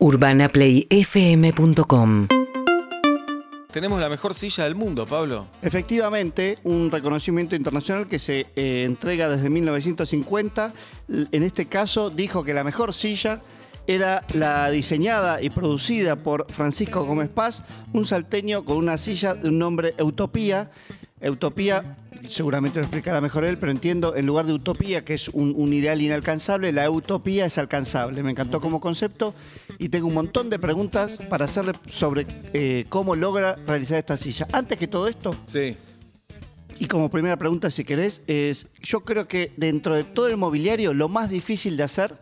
UrbanaPlayFM.com Tenemos la mejor silla del mundo, Pablo. Efectivamente, un reconocimiento internacional que se eh, entrega desde 1950. L- En este caso, dijo que la mejor silla era la diseñada y producida por Francisco Gómez Paz, un salteño con una silla de un nombre Utopía. Utopía, seguramente lo explicará mejor él, pero entiendo, en lugar de utopía, que es un, un ideal inalcanzable, la utopía es alcanzable. Me encantó como concepto y tengo un montón de preguntas para hacerle sobre eh, cómo logra realizar esta silla. Antes que todo esto, Sí. y como primera pregunta, si querés, es, yo creo que dentro de todo el mobiliario, lo más difícil de hacer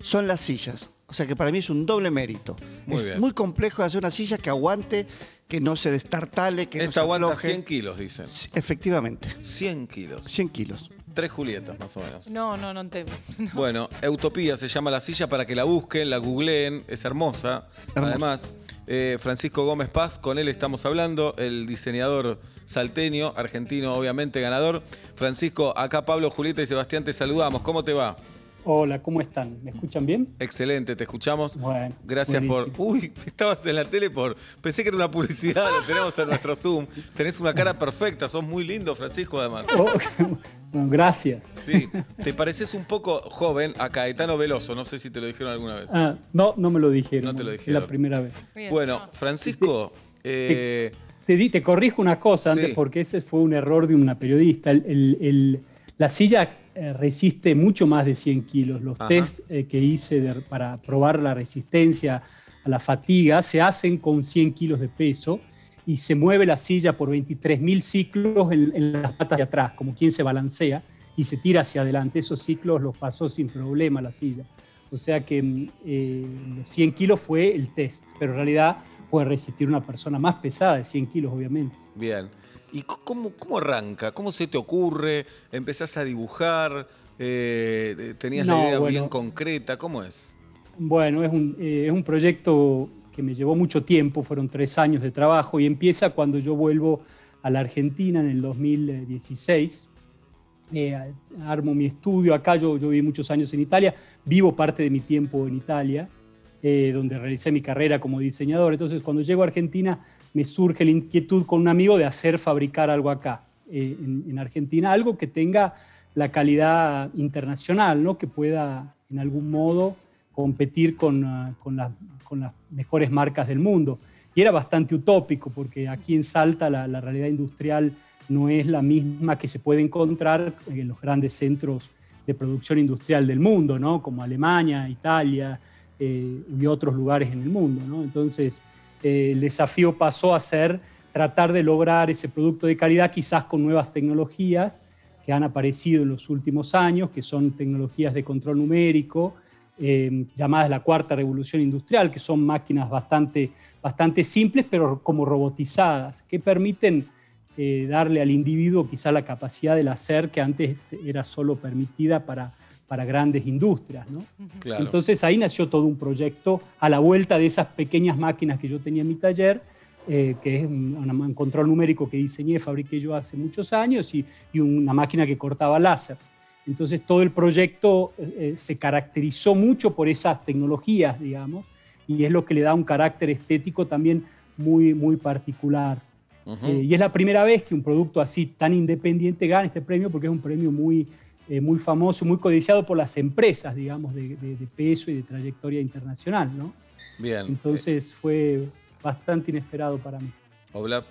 son las sillas. O sea que para mí es un doble mérito. Muy es bien. muy complejo hacer una silla que aguante, que no se destartale, que no se Esta aguanta afloje. 100 kilos, dicen. Sí, Efectivamente, 100 kilos. 100 kilos. Tres Julietas, más o menos. No, no, no te. no. Bueno, Utopía se llama la silla para que la busquen, la googleen, es hermosa. Hermosa. Además, eh, Francisco Gómez Paz, con él estamos hablando, el diseñador salteño, argentino, obviamente ganador. Francisco, acá Pablo, Julieta y Sebastián te saludamos. ¿Cómo te va? Hola, ¿cómo están? ¿Me escuchan bien? Excelente, te escuchamos. Bueno, Gracias por. Uy, estabas en la tele por. Pensé que era una publicidad, lo tenemos en nuestro Zoom. Tenés una cara perfecta, sos muy lindo, Francisco, además. Oh, bueno, gracias. Sí, te pareces un poco joven a Caetano Veloso, no sé si te lo dijeron alguna vez. Ah, no, no me lo dijeron. No te lo dijeron. la primera vez. Bien, Bueno, no. Francisco, eh, Te, di- te corrijo una cosa Sí. antes porque ese fue un error de una periodista. El- el- el- la silla eh, resiste mucho más de 100 kilos. Los Ajá. test eh, que hice de- para probar la resistencia a la fatiga se hacen con 100 kilos de peso y se mueve la silla por 23.000 ciclos en, en las patas de atrás, como quien se balancea y se tira hacia adelante. Esos ciclos los pasó sin problema la silla. O sea que mm, eh, los 100 kilos fue el test, pero en realidad puede resistir una persona más pesada de 100 kilos, obviamente. bien. ¿Y cómo, cómo arranca? ¿Cómo se te ocurre? ¿Empezás a dibujar? Eh, ¿Tenías la No, idea bueno. bien concreta? ¿Cómo es? Bueno, es un, eh, es un proyecto que me llevó mucho tiempo, fueron tres años de trabajo y empieza cuando yo vuelvo a la Argentina en el 2016. Eh, armo mi estudio acá, yo, yo viví muchos años en Italia, vivo parte de mi tiempo en Italia, eh, donde realicé mi carrera como diseñador. Entonces, cuando llego a Argentina, me surge la inquietud con un amigo de hacer fabricar algo acá, eh, en, en Argentina, algo que tenga la calidad internacional, ¿no? que pueda en algún modo competir con, ah, con, las- con las mejores marcas del mundo. Y era bastante utópico, porque aquí en Salta la, la realidad industrial no es la misma que se puede encontrar en los grandes centros de producción industrial del mundo, ¿no? como Alemania, Italia eh, y otros lugares en el mundo. ¿no? Entonces, eh, el desafío pasó a ser tratar de lograr ese producto de calidad quizás con nuevas tecnologías que han aparecido en los últimos años, que son tecnologías de control numérico, eh, llamadas la cuarta revolución industrial, que son máquinas bastante, bastante simples, pero como robotizadas, que permiten eh, darle al individuo quizá la capacidad del hacer que antes era solo permitida para, para grandes industrias. ¿no? Claro. Entonces ahí nació todo un proyecto a la vuelta de esas pequeñas máquinas que yo tenía en mi taller, eh, que es un, un control numérico que diseñé, fabriqué yo hace muchos años y, y una máquina que cortaba láser. Entonces todo el proyecto eh, eh, se caracterizó mucho por esas tecnologías, digamos, y es lo que le da un carácter estético también muy, muy particular. Ujú. Eh, y es la primera vez que un producto así tan independiente gana este premio porque es un premio muy, eh, muy famoso, muy codiciado por las empresas, digamos, de, de- de peso y de trayectoria internacional, ¿no? Bien. Entonces fue bastante inesperado para mí. Eh, Oblap,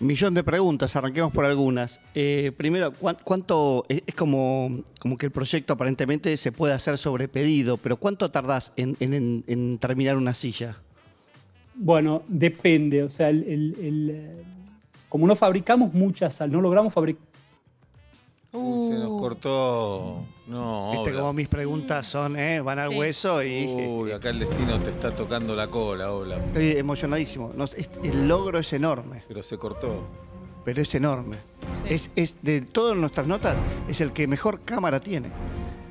Millón de preguntas, arranquemos por algunas. Eh, primero, ¿cuán- ¿cuánto? Es como, como que el proyecto aparentemente se puede hacer sobre pedido, pero ¿cuánto tardás en, en- en- en terminar una silla? Bueno, depende, o sea, el- el- el, eh, como no fabricamos muchas, no logramos fabricar... Se nos Uh, cortó. No, Viste Oblap. como mis preguntas son, ¿eh? van al Sí. hueso y Uy, acá el destino te está tocando la cola, Oblap. estoy emocionadísimo. No, es- el logro es enorme, Pero se cortó. pero es enorme. Sí. Es, es de todas nuestras notas, es el que mejor cámara tiene.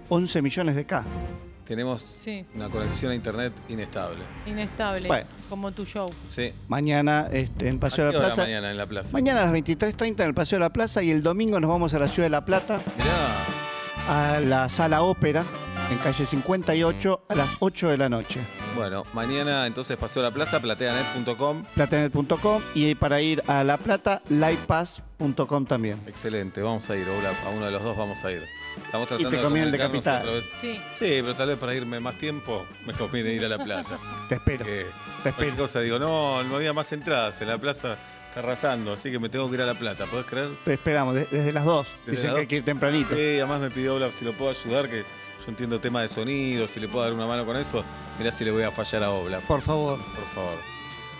11 millones de K. Tenemos Sí, una conexión a internet inestable. inestable. Bueno. Como tu show. Sí. Mañana este, en ¿A Paseo qué de la hora Plaza. mañana en la plaza? Mañana a las 23.30 en el Paseo de la Plaza y el domingo nos vamos a la Ciudad de La Plata, Mirá. a la Sala Ópera, en calle 58, a las 8 de la noche. Bueno, mañana entonces paseo a la plaza, plateanet.com. Plateanet.com y para ir a La Plata, livepass.com también. Excelente, vamos a ir, a uno de los dos vamos a ir. Estamos tratando te de conviene el de Capital. Sí. Sí, pero tal vez para irme más tiempo me conviene ir a La Plata. Te espero. Que Te cualquier espero. cosa digo, no, no había más entradas, en la plaza está arrasando, así que me tengo que ir a La Plata, ¿podés creer? Te esperamos de- desde las 2. Desde Dicen las que hay que ir tempranito. Sí, además me pidió Ola si lo puedo ayudar, que yo entiendo tema de sonido, si le puedo dar una mano con eso, mirá si le voy a fallar a Obla. Por favor. Por favor.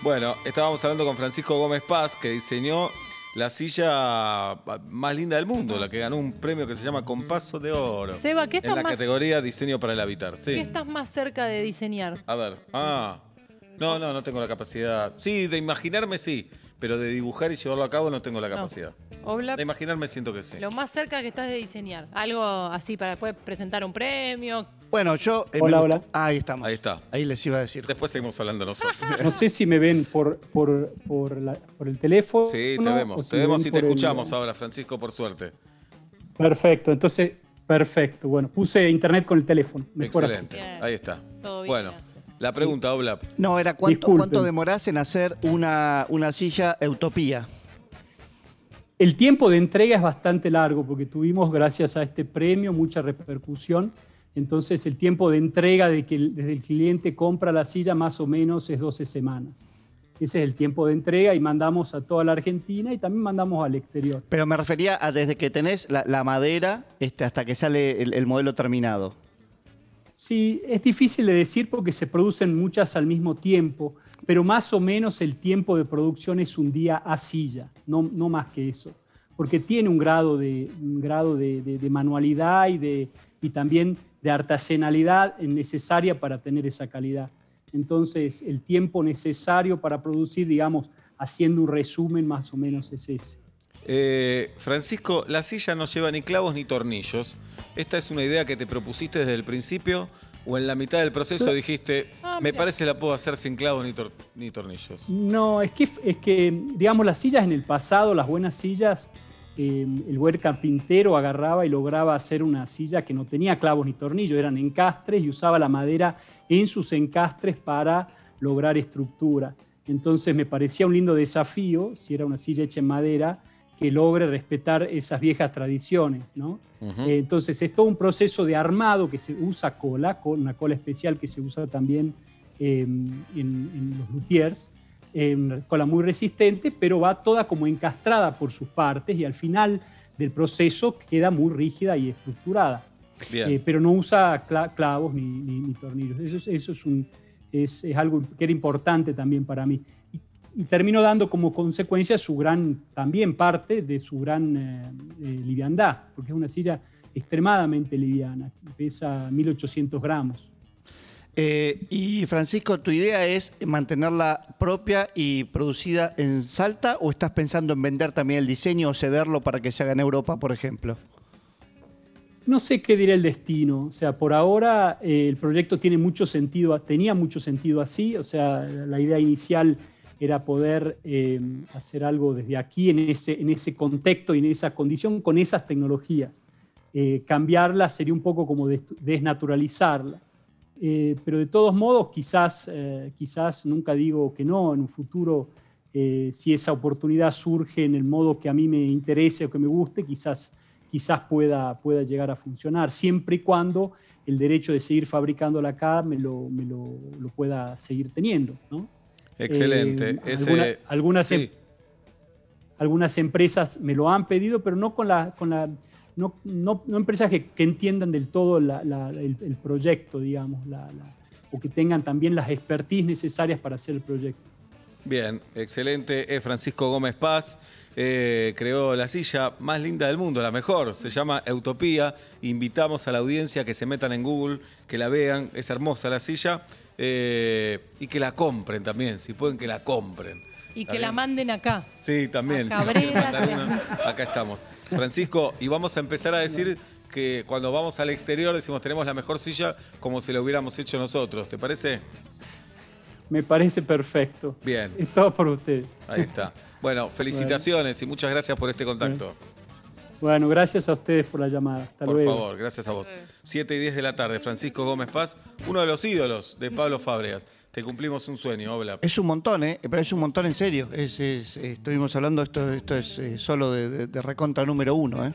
Bueno, estábamos hablando con Francisco Gómez Paz, que diseñó la silla más linda del mundo, la que ganó un premio que se llama Compaso de Oro. Seba, ¿qué En estás la más- categoría Diseño para el Habitar. Sí. ¿Qué estás más cerca de diseñar? A ver. Ah. No, no, no tengo la capacidad. Sí, de imaginarme sí, pero de dibujar y llevarlo a cabo no tengo la No. capacidad. Obla, De imaginarme siento que sí. lo más cerca que estás de diseñar. Algo así para después presentar un premio. Bueno, yo. eh, Hola, me hola. Ahí estamos. Ahí está. Ahí les iba a decir. Después seguimos hablando nosotros. No sé si me ven por, por, por, la- por el teléfono. Sí, te o vemos. si Te me vemos ven y te por el- escuchamos ahora, Francisco, por suerte. Perfecto, entonces, perfecto. Bueno, puse internet con el teléfono. Mejor así. Excelente. Bien. Ahí está. Todo bien, Bueno, gracias. la pregunta, Oblap. No, era cuánto, Disculpen. cuánto demorás en hacer una, una silla Utopía. El tiempo de entrega es bastante largo porque tuvimos, gracias a este premio, mucha repercusión. Entonces, el tiempo de entrega de que el- desde el cliente compra la silla más o menos es 12 semanas. Ese es el tiempo de entrega y mandamos a toda la Argentina y también mandamos al exterior. Pero me refería a desde que tenés la, la madera este, hasta que sale el, el modelo terminado. Sí, es difícil de decir porque se producen muchas al mismo tiempo, pero más o menos el tiempo de producción es un día a silla, no, no más que eso, porque tiene un grado de, un grado de, de- de manualidad y, de, y también de artesanalidad necesaria para tener esa calidad. Entonces, el tiempo necesario para producir, digamos, haciendo un resumen más o menos es ese. Eh, Francisco, la silla no lleva ni clavos ni tornillos. ¿Esta es una idea que te propusiste desde el principio o en la mitad del proceso dijiste, Ah, me parece la puedo hacer sin clavos ni, tor- ni tornillos? No, es que, es que, digamos, las sillas en el pasado, las buenas sillas, eh, el buen carpintero agarraba y lograba hacer una silla que no tenía clavos ni tornillos, eran encastres y usaba la madera en sus encastres para lograr estructura. Entonces me parecía un lindo desafío, si era una silla hecha en madera, que logre respetar esas viejas tradiciones, ¿no? Eh, Entonces es todo un proceso de armado que se usa cola, con una cola especial que se usa también eh, en, en los luthiers, eh, cola muy resistente, pero va toda como encastrada por sus partes y al final del proceso queda muy rígida y estructurada. Eh, pero no usa cla- clavos ni, ni- ni tornillos. Eso, es, eso es, un- es- es algo que era importante también para mí. Y, y terminó dando como consecuencia su gran, también parte de su gran eh, eh, liviandad, porque es una silla extremadamente liviana, pesa 1800 gramos. Eh, y Francisco, ¿tu idea es mantenerla propia y producida en Salta o estás pensando en vender también el diseño o cederlo para que se haga en Europa, por ejemplo? No sé qué dirá el destino. O sea, por ahora eh, el proyecto tiene mucho sentido, tenía mucho sentido así. O sea, la idea inicial era poder eh, hacer algo desde aquí, en ese, en ese contexto y en esa condición, con esas tecnologías. Eh, cambiarla sería un poco como des- desnaturalizarla. Eh, pero de todos modos, quizás, eh, quizás nunca digo que no, en un futuro, eh, si esa oportunidad surge en el modo que a mí me interese o que me guste, quizás, quizás pueda, pueda llegar a funcionar, siempre y cuando el derecho de seguir fabricándola acá me lo, me lo, lo pueda seguir teniendo. ¿no? Excelente. Ese- alguna- algunas, sí. em- algunas empresas me lo han pedido, pero no con la, con la no, no- no empresas que, que entiendan del todo la- la- el, el proyecto, digamos, la- la- o que tengan también las expertise necesarias para hacer el proyecto. Bien, excelente. Es Francisco Gómez Paz. eh, creó la silla más linda del mundo, la mejor. Se llama Utopía. Invitamos a la audiencia que se metan en Google, que la vean. Es hermosa la silla. eh, y que la compren también, si pueden que la compren. Y ¿Está que la manden acá. Sí, también. A Si Cabrera, mandar una, acá estamos. Francisco, y vamos a empezar a decir que cuando vamos al exterior decimos tenemos la mejor silla como si la hubiéramos hecho nosotros. ¿Te parece? Me parece perfecto. Bien. Es todo por ustedes. Ahí está. Bueno, felicitaciones y muchas gracias por este contacto. Bueno, gracias a ustedes por la llamada. Hasta Por luego. favor, gracias a vos. 7 y 10 de la tarde, Francisco Gómez Paz, uno de los ídolos de Pablo Fábregas. Te cumplimos un sueño, Obla. Es un montón, ¿eh? Pero es un montón en serio. Es, es- eh, estuvimos hablando, esto, esto es eh, solo de, de- de recontra número uno, ¿eh?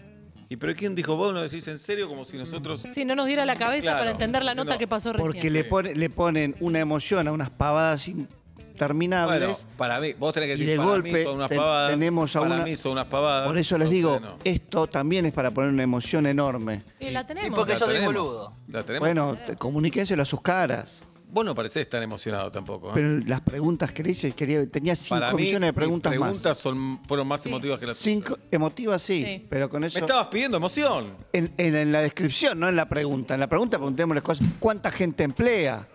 ¿Y pero quién dijo vos? ¿Lo decís en serio? Como si nosotros. Si no nos diera la cabeza Claro. para entender la nota No, que pasó recién. Porque le, pone- le ponen una emoción a unas pavadas interminables. Bueno, para mí, vos tenés que y decir, de para golpe mí son unas pavadas. tenemos a para una- mí son unas pavadas. Por eso les digo, no. esto también es para poner una emoción enorme. Y la tenemos. Y porque La yo soy boludo. La tenemos. Bueno, comuníquenselo a sus caras. Vos no parecés tan emocionado tampoco. ¿eh? Pero las preguntas que le hice, quería, tenía cinco para mí, millones de mis preguntas, preguntas son, fueron más Sí. emotivas que las Cinco, emotivas sí, Sí. pero con eso... Me estabas pidiendo emoción. En, en- en la descripción, no en la pregunta. En la pregunta preguntémosle cosas. ¿Cuánta gente emplea?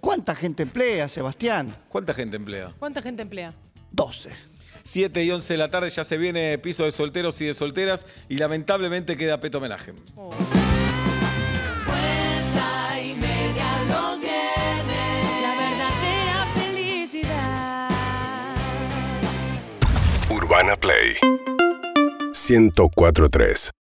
¿Cuánta gente emplea, Sebastián? ¿Cuánta gente emplea? ¿Cuánta gente emplea? 12. 7 y 11 de la tarde ya se viene piso de solteros y de solteras y lamentablemente queda Peto Homenaje. Oh. Urbana Play. 1043